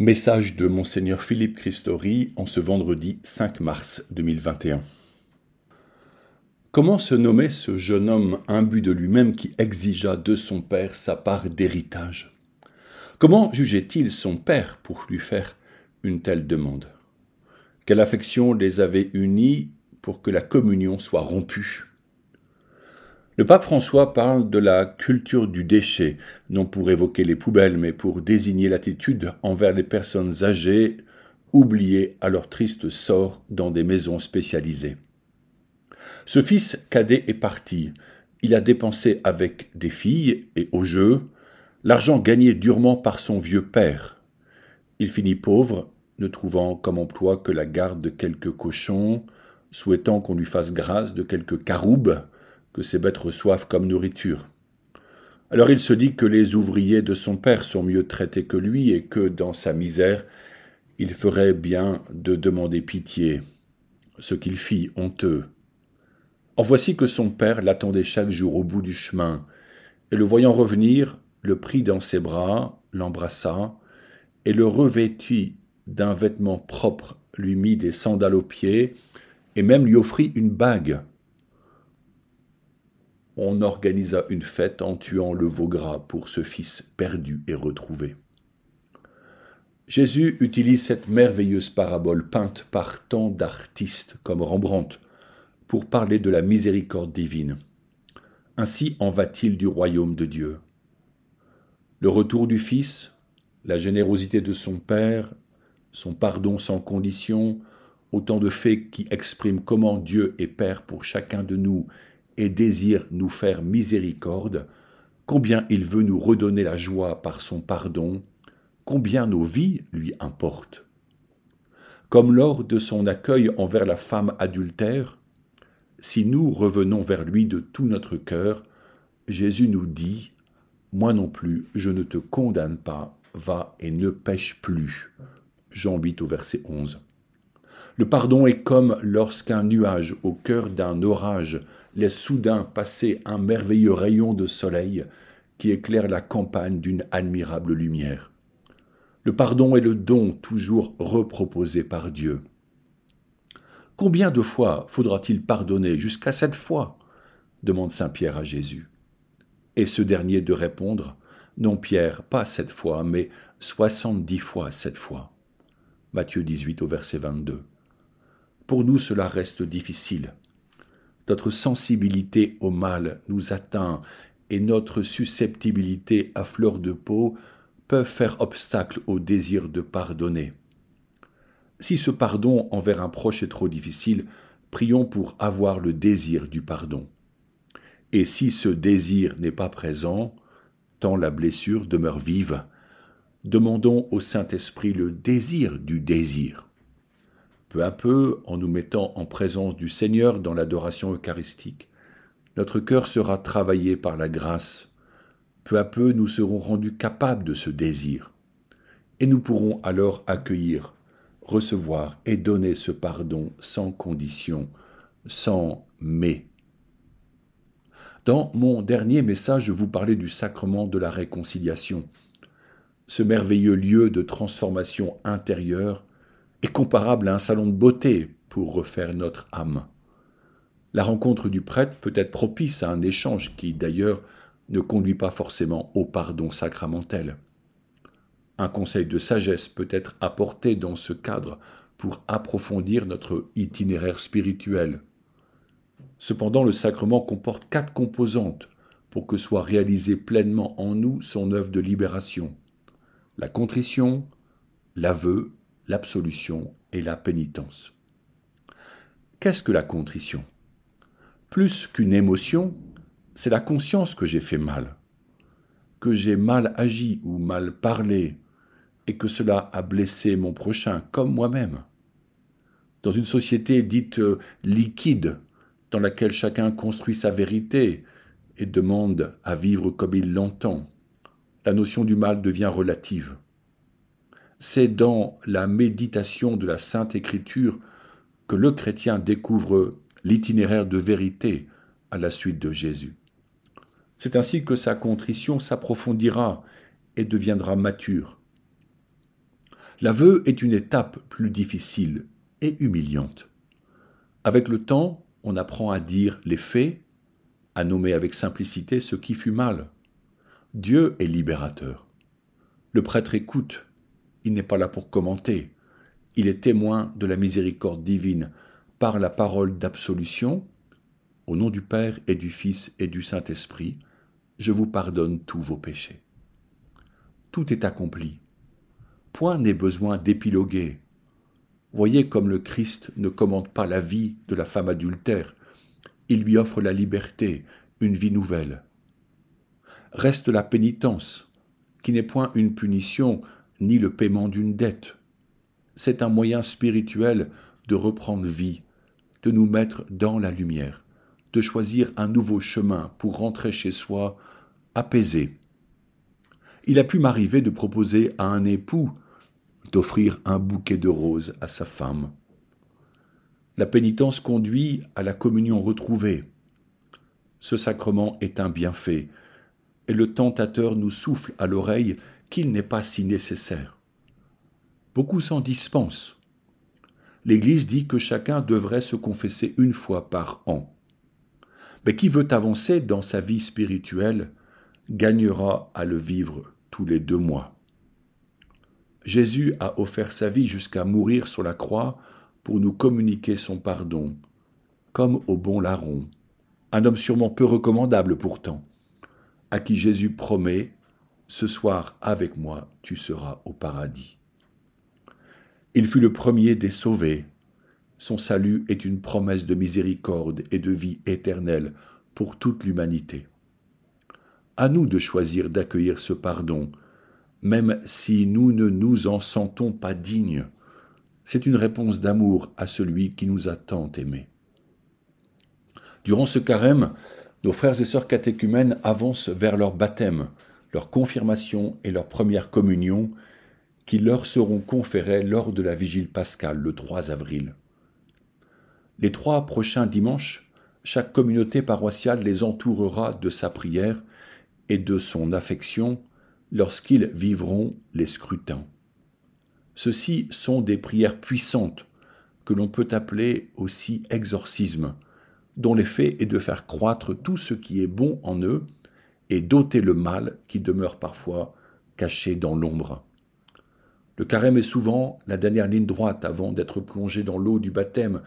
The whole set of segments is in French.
Message de Monseigneur Philippe Christori en ce vendredi 5 mars 2021. Comment se nommait ce jeune homme imbu de lui-même qui exigea de son père sa part d'héritage? Comment jugeait-il son père pour lui faire une telle demande? Quelle affection les avait unis pour que la communion soit rompue? Le pape François parle de la culture du déchet, non pour évoquer les poubelles, mais pour désigner l'attitude envers les personnes âgées, oubliées à leur triste sort dans des maisons spécialisées. Ce fils cadet est parti. Il a dépensé avec des filles et au jeu l'argent gagné durement par son vieux père. Il finit pauvre, ne trouvant comme emploi que la garde de quelques cochons, souhaitant qu'on lui fasse grâce de quelques caroubes, que ces bêtes reçoivent comme nourriture. Alors il se dit que les ouvriers de son père sont mieux traités que lui et que, dans sa misère, il ferait bien de demander pitié, ce qu'il fit honteux. En voici que son père l'attendait chaque jour au bout du chemin, et le voyant revenir, le prit dans ses bras, l'embrassa, et le revêtit d'un vêtement propre, lui mit des sandales aux pieds, et même lui offrit une bague on organisa une fête en tuant le veau gras pour ce fils perdu et retrouvé. Jésus utilise cette merveilleuse parabole peinte par tant d'artistes comme Rembrandt pour parler de la miséricorde divine. Ainsi en va-t-il du royaume de Dieu. Le retour du Fils, la générosité de son Père, son pardon sans condition, autant de faits qui expriment comment Dieu est Père pour chacun de nous et désire nous faire miséricorde, combien il veut nous redonner la joie par son pardon, combien nos vies lui importent. Comme lors de son accueil envers la femme adultère, si nous revenons vers lui de tout notre cœur, Jésus nous dit Moi non plus, je ne te condamne pas, va et ne pêche plus. Jean 8 au verset 11. Le pardon est comme lorsqu'un nuage au cœur d'un orage laisse soudain passer un merveilleux rayon de soleil qui éclaire la campagne d'une admirable lumière. Le pardon est le don toujours reproposé par Dieu. Combien de fois faudra-t-il pardonner Jusqu'à sept fois? demande Saint Pierre à Jésus. Et ce dernier de répondre Non, Pierre, pas sept fois, mais soixante-dix fois sept fois. Matthieu 18 au verset 22. Pour nous, cela reste difficile. Notre sensibilité au mal nous atteint et notre susceptibilité à fleur de peau peuvent faire obstacle au désir de pardonner. Si ce pardon envers un proche est trop difficile, prions pour avoir le désir du pardon. Et si ce désir n'est pas présent, tant la blessure demeure vive, demandons au Saint-Esprit le désir du désir. Peu à peu, en nous mettant en présence du Seigneur dans l'adoration eucharistique, notre cœur sera travaillé par la grâce. Peu à peu, nous serons rendus capables de ce désir. Et nous pourrons alors accueillir, recevoir et donner ce pardon sans condition, sans mais. Dans mon dernier message, je vous parlais du sacrement de la réconciliation, ce merveilleux lieu de transformation intérieure est comparable à un salon de beauté pour refaire notre âme. La rencontre du prêtre peut être propice à un échange qui, d'ailleurs, ne conduit pas forcément au pardon sacramentel. Un conseil de sagesse peut être apporté dans ce cadre pour approfondir notre itinéraire spirituel. Cependant, le sacrement comporte quatre composantes pour que soit réalisée pleinement en nous son œuvre de libération. La contrition, l'aveu l'absolution et la pénitence. Qu'est-ce que la contrition? Plus qu'une émotion, c'est la conscience que j'ai fait mal, que j'ai mal agi ou mal parlé, et que cela a blessé mon prochain comme moi-même. Dans une société dite liquide, dans laquelle chacun construit sa vérité et demande à vivre comme il l'entend, la notion du mal devient relative c'est dans la méditation de la Sainte Écriture que le chrétien découvre l'itinéraire de vérité à la suite de Jésus. C'est ainsi que sa contrition s'approfondira et deviendra mature. L'aveu est une étape plus difficile et humiliante. Avec le temps, on apprend à dire les faits, à nommer avec simplicité ce qui fut mal. Dieu est libérateur. Le prêtre écoute, il n'est pas là pour commenter, il est témoin de la miséricorde divine par la parole d'absolution. Au nom du Père et du Fils et du Saint-Esprit, je vous pardonne tous vos péchés. Tout est accompli. Point n'est besoin d'épiloguer. Voyez comme le Christ ne commande pas la vie de la femme adultère, il lui offre la liberté, une vie nouvelle. Reste la pénitence, qui n'est point une punition ni le paiement d'une dette. C'est un moyen spirituel de reprendre vie, de nous mettre dans la lumière, de choisir un nouveau chemin pour rentrer chez soi apaisé. Il a pu m'arriver de proposer à un époux d'offrir un bouquet de roses à sa femme. La pénitence conduit à la communion retrouvée. Ce sacrement est un bienfait, et le tentateur nous souffle à l'oreille qu'il n'est pas si nécessaire. Beaucoup s'en dispensent. L'Église dit que chacun devrait se confesser une fois par an. Mais qui veut avancer dans sa vie spirituelle gagnera à le vivre tous les deux mois. Jésus a offert sa vie jusqu'à mourir sur la croix pour nous communiquer son pardon, comme au bon larron, un homme sûrement peu recommandable pourtant, à qui Jésus promet Ce soir avec moi tu seras au paradis. Il fut le premier des sauvés. Son salut est une promesse de miséricorde et de vie éternelle pour toute l'humanité. À nous de choisir d'accueillir ce pardon, même si nous ne nous en sentons pas dignes. C'est une réponse d'amour à celui qui nous a tant aimés. Durant ce carême, nos frères et sœurs catéchumènes avancent vers leur baptême, leur confirmation et leur première communion, qui leur seront conférées lors de la vigile pascale le 3 avril. Les trois prochains dimanches, chaque communauté paroissiale les entourera de sa prière et de son affection lorsqu'ils vivront les scrutins. Ceux-ci sont des prières puissantes que l'on peut appeler aussi exorcisme, dont l'effet est de faire croître tout ce qui est bon en eux et d'ôter le mal qui demeure parfois caché dans l'ombre. Le carême est souvent la dernière ligne droite avant d'être plongé dans l'eau du baptême,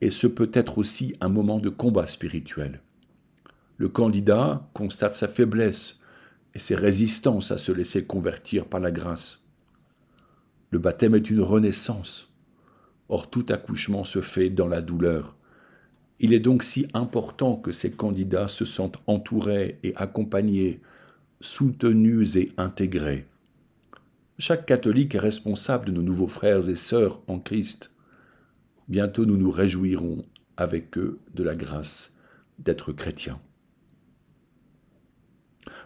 et ce peut être aussi un moment de combat spirituel. Le candidat constate sa faiblesse, et ses résistances à se laisser convertir par la grâce. Le baptême est une renaissance. Or tout accouchement se fait dans la douleur. Il est donc si important que ces candidats se sentent entourés et accompagnés, soutenus et intégrés. Chaque catholique est responsable de nos nouveaux frères et sœurs en Christ. Bientôt nous nous réjouirons avec eux de la grâce d'être chrétiens.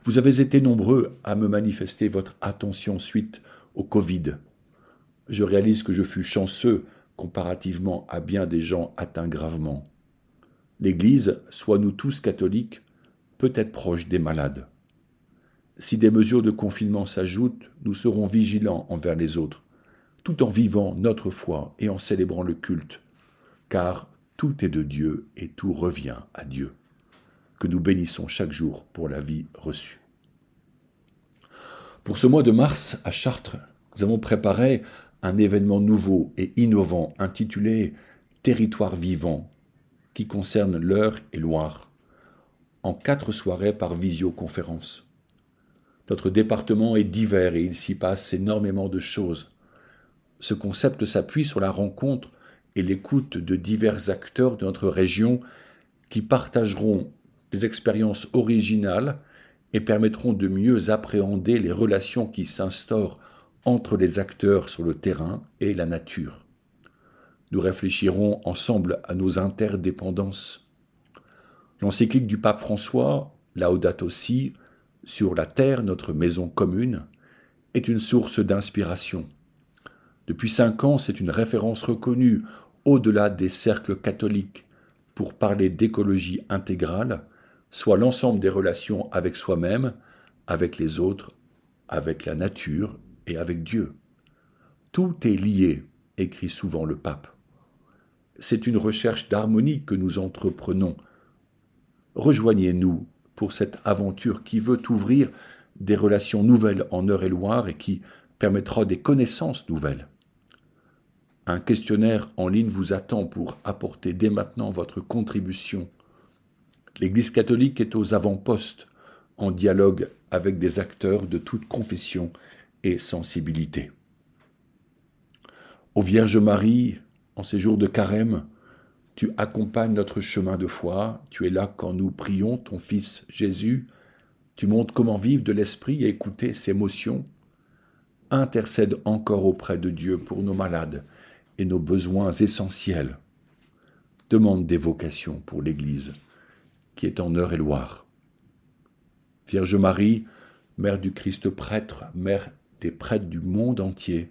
Vous avez été nombreux à me manifester votre attention suite au Covid. Je réalise que je fus chanceux comparativement à bien des gens atteints gravement. L'Église, soit nous tous catholiques, peut être proche des malades. Si des mesures de confinement s'ajoutent, nous serons vigilants envers les autres, tout en vivant notre foi et en célébrant le culte, car tout est de Dieu et tout revient à Dieu que nous bénissons chaque jour pour la vie reçue. Pour ce mois de mars, à Chartres, nous avons préparé un événement nouveau et innovant intitulé Territoire vivant, qui concerne l'Eure et Loire, en quatre soirées par visioconférence. Notre département est divers et il s'y passe énormément de choses. Ce concept s'appuie sur la rencontre et l'écoute de divers acteurs de notre région qui partageront des expériences originales et permettront de mieux appréhender les relations qui s'instaurent entre les acteurs sur le terrain et la nature. Nous réfléchirons ensemble à nos interdépendances. L'encyclique du pape François, Laudato aussi, sur la terre, notre maison commune, est une source d'inspiration. Depuis cinq ans, c'est une référence reconnue au-delà des cercles catholiques pour parler d'écologie intégrale soit l'ensemble des relations avec soi-même, avec les autres, avec la nature et avec Dieu. Tout est lié, écrit souvent le pape. C'est une recherche d'harmonie que nous entreprenons. Rejoignez-nous pour cette aventure qui veut ouvrir des relations nouvelles en Eure-et-Loire et qui permettra des connaissances nouvelles. Un questionnaire en ligne vous attend pour apporter dès maintenant votre contribution. L'Église catholique est aux avant-postes en dialogue avec des acteurs de toute confession et sensibilité. Ô Vierge Marie, en ces jours de carême, tu accompagnes notre chemin de foi, tu es là quand nous prions ton Fils Jésus, tu montres comment vivre de l'Esprit et écouter ses motions. Intercède encore auprès de Dieu pour nos malades et nos besoins essentiels. Demande des vocations pour l'Église, qui est en heure et loire. Vierge Marie, Mère du Christ prêtre, Mère des prêtres du monde entier,